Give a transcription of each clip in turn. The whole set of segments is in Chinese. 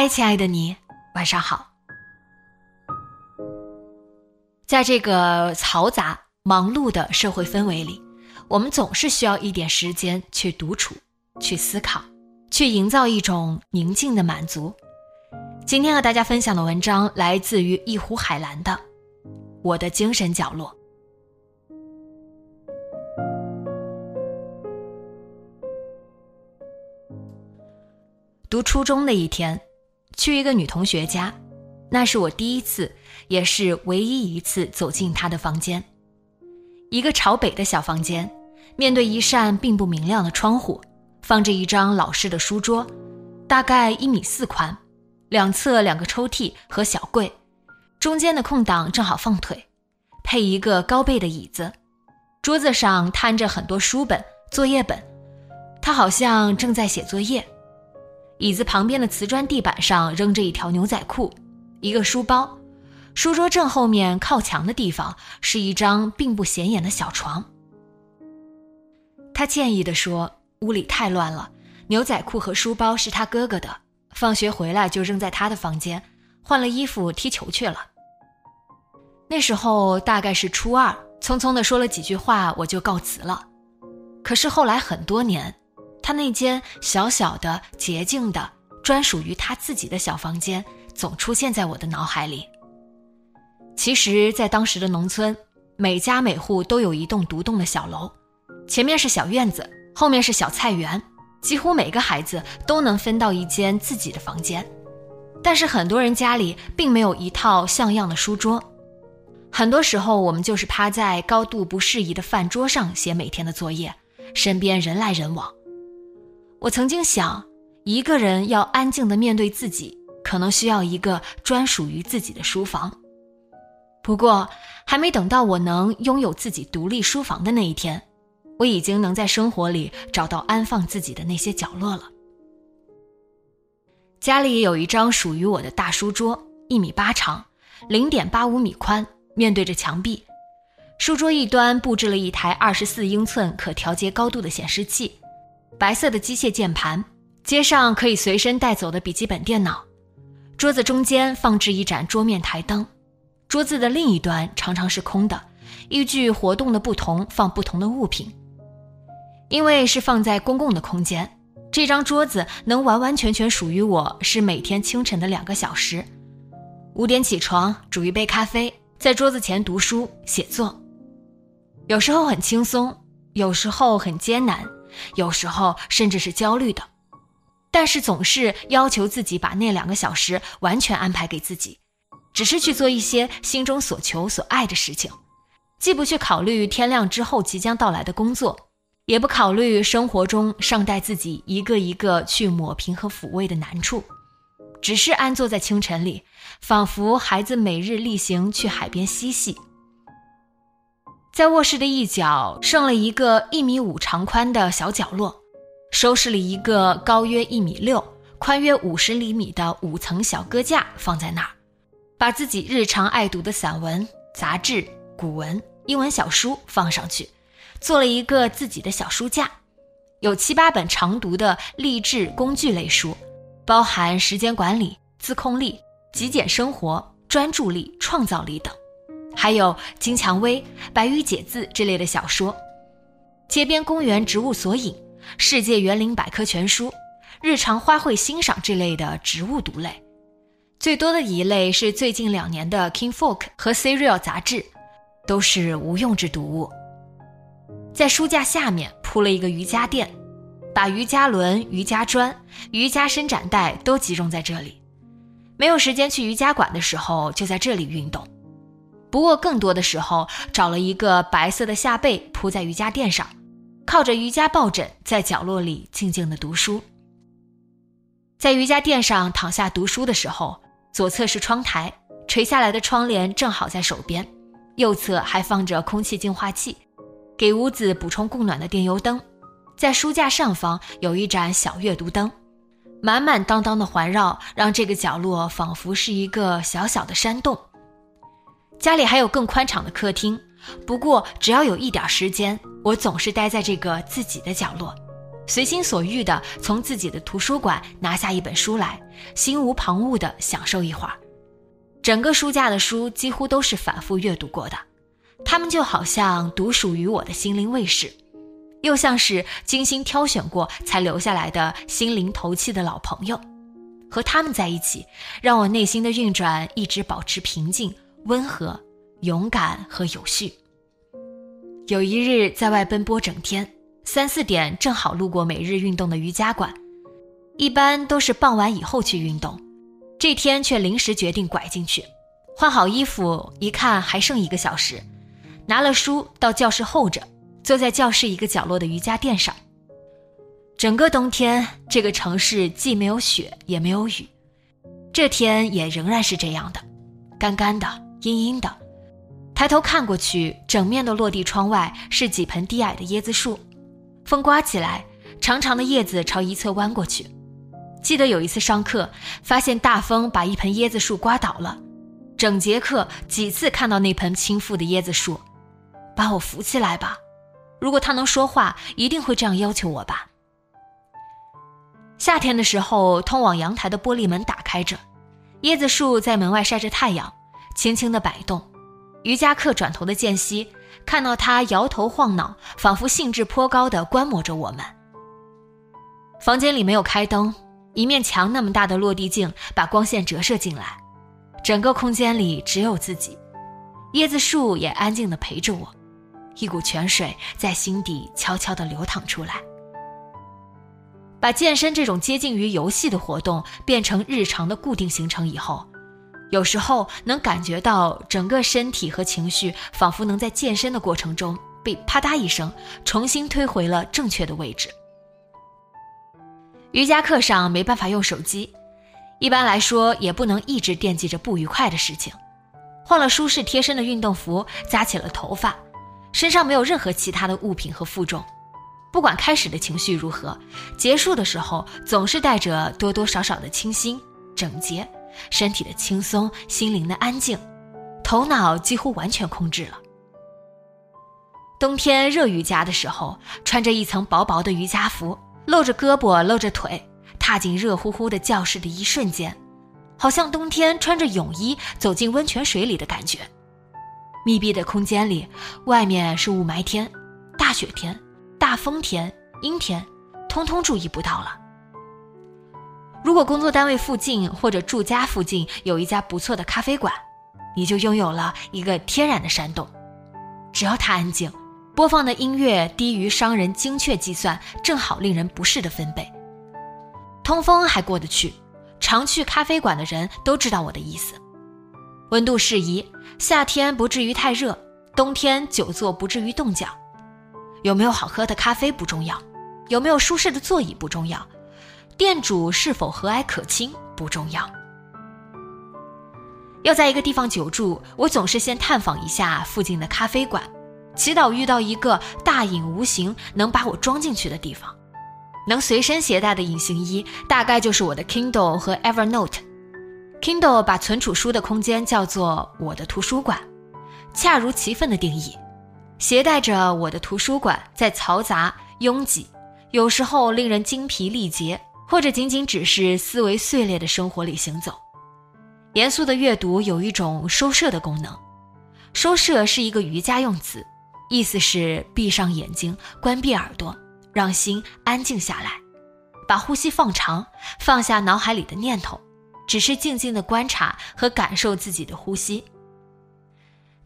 嗨，亲爱的你，晚上好。在这个嘈杂、忙碌的社会氛围里，我们总是需要一点时间去独处、去思考、去营造一种宁静的满足。今天和大家分享的文章来自于一湖海蓝的《我的精神角落》。读初中的一天。去一个女同学家，那是我第一次，也是唯一一次走进她的房间。一个朝北的小房间，面对一扇并不明亮的窗户，放着一张老式的书桌，大概一米四宽，两侧两个抽屉和小柜，中间的空档正好放腿，配一个高背的椅子。桌子上摊着很多书本、作业本，她好像正在写作业。椅子旁边的瓷砖地板上扔着一条牛仔裤，一个书包。书桌正后面靠墙的地方是一张并不显眼的小床。他歉意地说：“屋里太乱了，牛仔裤和书包是他哥哥的，放学回来就扔在他的房间，换了衣服踢球去了。”那时候大概是初二，匆匆地说了几句话，我就告辞了。可是后来很多年。他那间小小的、洁净的、专属于他自己的小房间，总出现在我的脑海里。其实，在当时的农村，每家每户都有一栋独栋的小楼，前面是小院子，后面是小菜园，几乎每个孩子都能分到一间自己的房间。但是，很多人家里并没有一套像样的书桌，很多时候，我们就是趴在高度不适宜的饭桌上写每天的作业，身边人来人往。我曾经想，一个人要安静的面对自己，可能需要一个专属于自己的书房。不过，还没等到我能拥有自己独立书房的那一天，我已经能在生活里找到安放自己的那些角落了。家里有一张属于我的大书桌，一米八长，零点八五米宽，面对着墙壁。书桌一端布置了一台二十四英寸可调节高度的显示器。白色的机械键盘，接上可以随身带走的笔记本电脑。桌子中间放置一盏桌面台灯，桌子的另一端常常是空的，依据活动的不同放不同的物品。因为是放在公共的空间，这张桌子能完完全全属于我，是每天清晨的两个小时。五点起床，煮一杯咖啡，在桌子前读书写作。有时候很轻松，有时候很艰难。有时候甚至是焦虑的，但是总是要求自己把那两个小时完全安排给自己，只是去做一些心中所求所爱的事情，既不去考虑天亮之后即将到来的工作，也不考虑生活中尚待自己一个一个去抹平和抚慰的难处，只是安坐在清晨里，仿佛孩子每日例行去海边嬉戏。在卧室的一角剩了一个一米五长宽的小角落，收拾了一个高约一米六、宽约五十厘米的五层小搁架放在那儿，把自己日常爱读的散文、杂志、古文、英文小书放上去，做了一个自己的小书架，有七八本常读的励志工具类书，包含时间管理、自控力、极简生活、专注力、创造力等。还有金蔷薇、白羽解字这类的小说，街边公园植物索引、世界园林百科全书、日常花卉欣赏这类的植物读类，最多的一类是最近两年的《King Folk》和《Serial》杂志，都是无用之读物。在书架下面铺了一个瑜伽垫，把瑜伽轮、瑜伽砖、瑜伽伸展带都集中在这里。没有时间去瑜伽馆的时候，就在这里运动。不过更多的时候，找了一个白色的下背铺在瑜伽垫上，靠着瑜伽抱枕在角落里静静的读书。在瑜伽垫上躺下读书的时候，左侧是窗台，垂下来的窗帘正好在手边，右侧还放着空气净化器，给屋子补充供暖的电油灯。在书架上方有一盏小阅读灯，满满当当的环绕，让这个角落仿佛是一个小小的山洞。家里还有更宽敞的客厅，不过只要有一点时间，我总是待在这个自己的角落。随心所欲地从自己的图书馆拿下一本书来，心无旁骛地享受一会儿。整个书架的书几乎都是反复阅读过的，它们就好像独属于我的心灵卫士，又像是精心挑选过才留下来的心灵投契的老朋友。和他们在一起，让我内心的运转一直保持平静、温和、勇敢和有序。有一日在外奔波整天。三四点正好路过每日运动的瑜伽馆，一般都是傍晚以后去运动，这天却临时决定拐进去。换好衣服一看还剩一个小时，拿了书到教室候着，坐在教室一个角落的瑜伽垫上。整个冬天，这个城市既没有雪也没有雨，这天也仍然是这样的，干干的、阴阴的。抬头看过去，整面的落地窗外是几盆低矮的椰子树。风刮起来，长长的叶子朝一侧弯过去。记得有一次上课，发现大风把一盆椰子树刮倒了。整节课几次看到那盆倾覆的椰子树，把我扶起来吧。如果他能说话，一定会这样要求我吧。夏天的时候，通往阳台的玻璃门打开着，椰子树在门外晒着太阳，轻轻地摆动。瑜伽课转头的间隙。看到他摇头晃脑，仿佛兴致颇高的观摩着我们。房间里没有开灯，一面墙那么大的落地镜把光线折射进来，整个空间里只有自己。椰子树也安静地陪着我，一股泉水在心底悄悄地流淌出来。把健身这种接近于游戏的活动变成日常的固定行程以后。有时候能感觉到整个身体和情绪，仿佛能在健身的过程中被啪嗒一声重新推回了正确的位置。瑜伽课上没办法用手机，一般来说也不能一直惦记着不愉快的事情。换了舒适贴身的运动服，扎起了头发，身上没有任何其他的物品和负重。不管开始的情绪如何，结束的时候总是带着多多少少的清新整洁。身体的轻松，心灵的安静，头脑几乎完全空置了。冬天热瑜伽的时候，穿着一层薄薄的瑜伽服，露着胳膊露着腿，踏进热乎乎的教室的一瞬间，好像冬天穿着泳衣走进温泉水里的感觉。密闭的空间里，外面是雾霾天、大雪天、大风天、阴天，通通注意不到了。如果工作单位附近或者住家附近有一家不错的咖啡馆，你就拥有了一个天然的山洞。只要它安静，播放的音乐低于商人精确计算正好令人不适的分贝，通风还过得去。常去咖啡馆的人都知道我的意思。温度适宜，夏天不至于太热，冬天久坐不至于冻脚。有没有好喝的咖啡不重要，有没有舒适的座椅不重要。店主是否和蔼可亲不重要，要在一个地方久住，我总是先探访一下附近的咖啡馆，祈祷遇到一个大隐无形能把我装进去的地方。能随身携带的隐形衣大概就是我的 Kindle 和 Evernote。Kindle 把存储书的空间叫做我的图书馆，恰如其分的定义。携带着我的图书馆，在嘈杂、拥挤，有时候令人精疲力竭。或者仅仅只是思维碎裂的生活里行走，严肃的阅读有一种收摄的功能。收摄是一个瑜伽用词，意思是闭上眼睛，关闭耳朵，让心安静下来，把呼吸放长，放下脑海里的念头，只是静静的观察和感受自己的呼吸。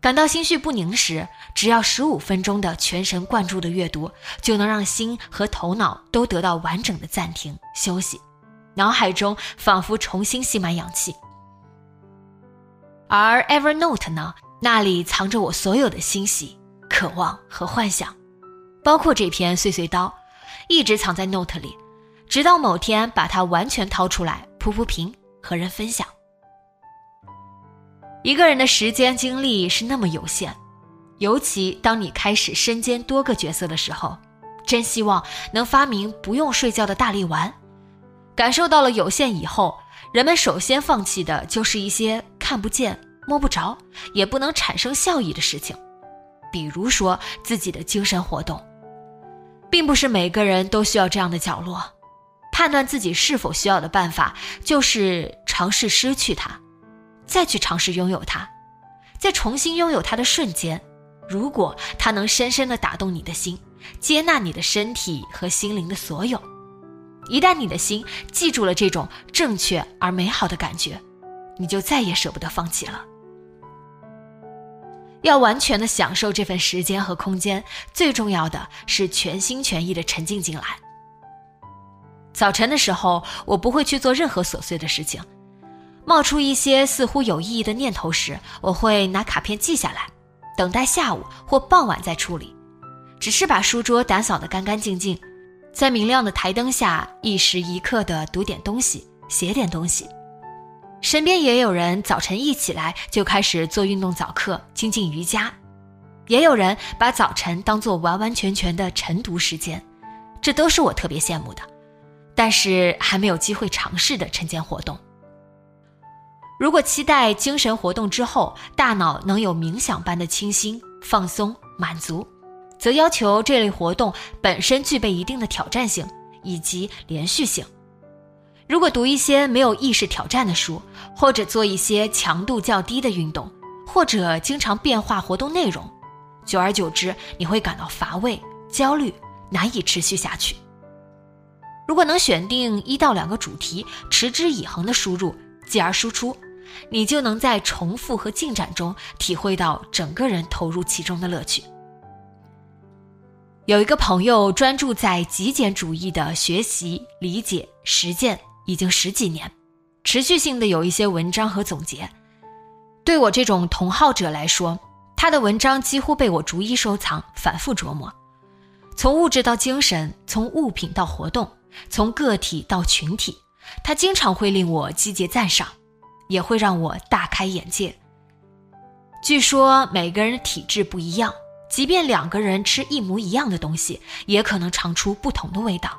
感到心绪不宁时，只要十五分钟的全神贯注的阅读，就能让心和头脑都得到完整的暂停休息，脑海中仿佛重新吸满氧气。而 Evernote 呢，那里藏着我所有的欣喜、渴望和幻想，包括这篇碎碎叨，一直藏在 Note 里，直到某天把它完全掏出来铺铺平，和人分享。一个人的时间精力是那么有限，尤其当你开始身兼多个角色的时候，真希望能发明不用睡觉的大力丸。感受到了有限以后，人们首先放弃的就是一些看不见、摸不着，也不能产生效益的事情，比如说自己的精神活动。并不是每个人都需要这样的角落。判断自己是否需要的办法，就是尝试失去它。再去尝试拥有它，在重新拥有它的瞬间，如果它能深深的打动你的心，接纳你的身体和心灵的所有，一旦你的心记住了这种正确而美好的感觉，你就再也舍不得放弃了。要完全的享受这份时间和空间，最重要的是全心全意的沉浸进来。早晨的时候，我不会去做任何琐碎的事情。冒出一些似乎有意义的念头时，我会拿卡片记下来，等待下午或傍晚再处理。只是把书桌打扫得干干净净，在明亮的台灯下一时一刻地读点东西，写点东西。身边也有人早晨一起来就开始做运动早课、精进瑜伽，也有人把早晨当做完完全全的晨读时间，这都是我特别羡慕的，但是还没有机会尝试的晨间活动。如果期待精神活动之后大脑能有冥想般的清新、放松、满足，则要求这类活动本身具备一定的挑战性以及连续性。如果读一些没有意识挑战的书，或者做一些强度较低的运动，或者经常变化活动内容，久而久之你会感到乏味、焦虑，难以持续下去。如果能选定一到两个主题，持之以恒的输入，继而输出。你就能在重复和进展中体会到整个人投入其中的乐趣。有一个朋友专注在极简主义的学习、理解、实践已经十几年，持续性的有一些文章和总结。对我这种同好者来说，他的文章几乎被我逐一收藏、反复琢磨。从物质到精神，从物品到活动，从个体到群体，他经常会令我积极赞赏。也会让我大开眼界。据说每个人的体质不一样，即便两个人吃一模一样的东西，也可能尝出不同的味道。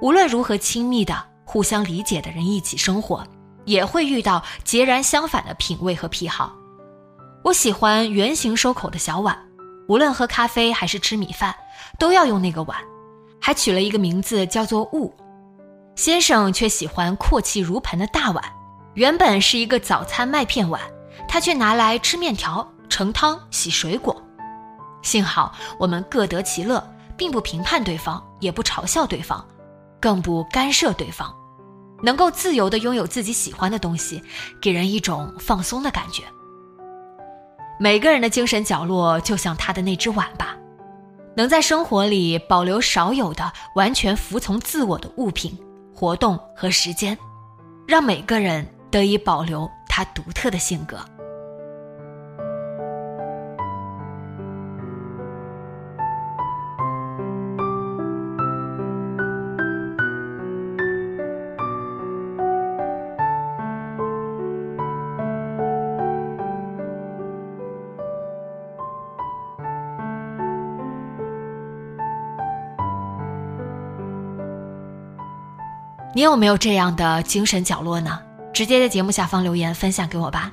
无论如何亲密的、互相理解的人一起生活，也会遇到截然相反的品味和癖好。我喜欢圆形收口的小碗，无论喝咖啡还是吃米饭，都要用那个碗，还取了一个名字叫做“雾”。先生却喜欢阔气如盆的大碗。原本是一个早餐麦片碗，他却拿来吃面条、盛汤、洗水果。幸好我们各得其乐，并不评判对方，也不嘲笑对方，更不干涉对方，能够自由地拥有自己喜欢的东西，给人一种放松的感觉。每个人的精神角落就像他的那只碗吧，能在生活里保留少有的完全服从自我的物品、活动和时间，让每个人。得以保留他独特的性格。你有没有这样的精神角落呢？直接在节目下方留言分享给我吧。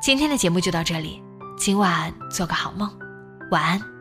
今天的节目就到这里，今晚做个好梦，晚安。